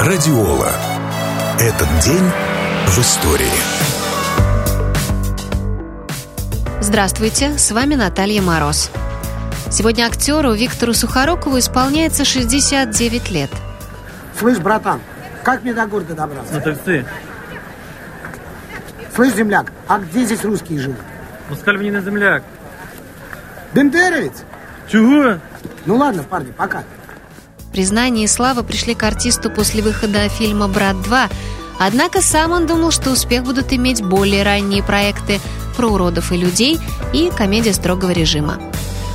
Радиола. Этот день в истории. Здравствуйте, с вами Наталья Мороз. Сегодня актеру Виктору Сухорукову исполняется 69 лет. Слышь, братан, как мне до города добраться? На такси. Слышь, земляк, а где здесь русские живут? Москаль мені не земляк. Бендеровец? Чего? Ну ладно, парни, пока. Признание и слава пришли к артисту после выхода фильма «Брат 2», однако сам он думал, что успех будут иметь более ранние проекты про уродов и людей и комедия строгого режима.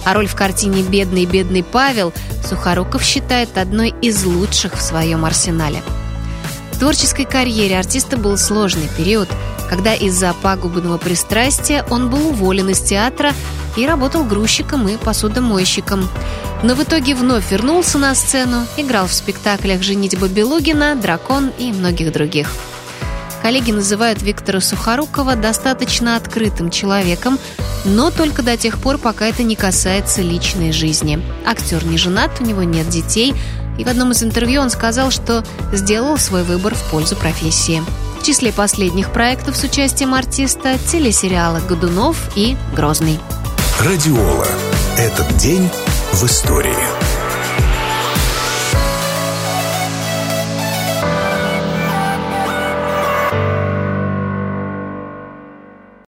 А роль в картине «Бедный, бедный Павел» Сухоруков считает одной из лучших в своем арсенале. В творческой карьере артиста был сложный период, когда из-за пагубного пристрастия он был уволен из театра и работал грузчиком и посудомойщиком. Но в итоге вновь вернулся на сцену, играл в спектаклях «Женитьба Белугина», «Дракон» и многих других. Коллеги называют Виктора Сухорукова достаточно открытым человеком, но только до тех пор, пока это не касается личной жизни. Актер не женат, у него нет детей, и в одном из интервью он сказал, что сделал свой выбор в пользу профессии. В числе последних проектов с участием артиста телесериалы «Годунов» и «Грозный». Радиола. Этот день в истории.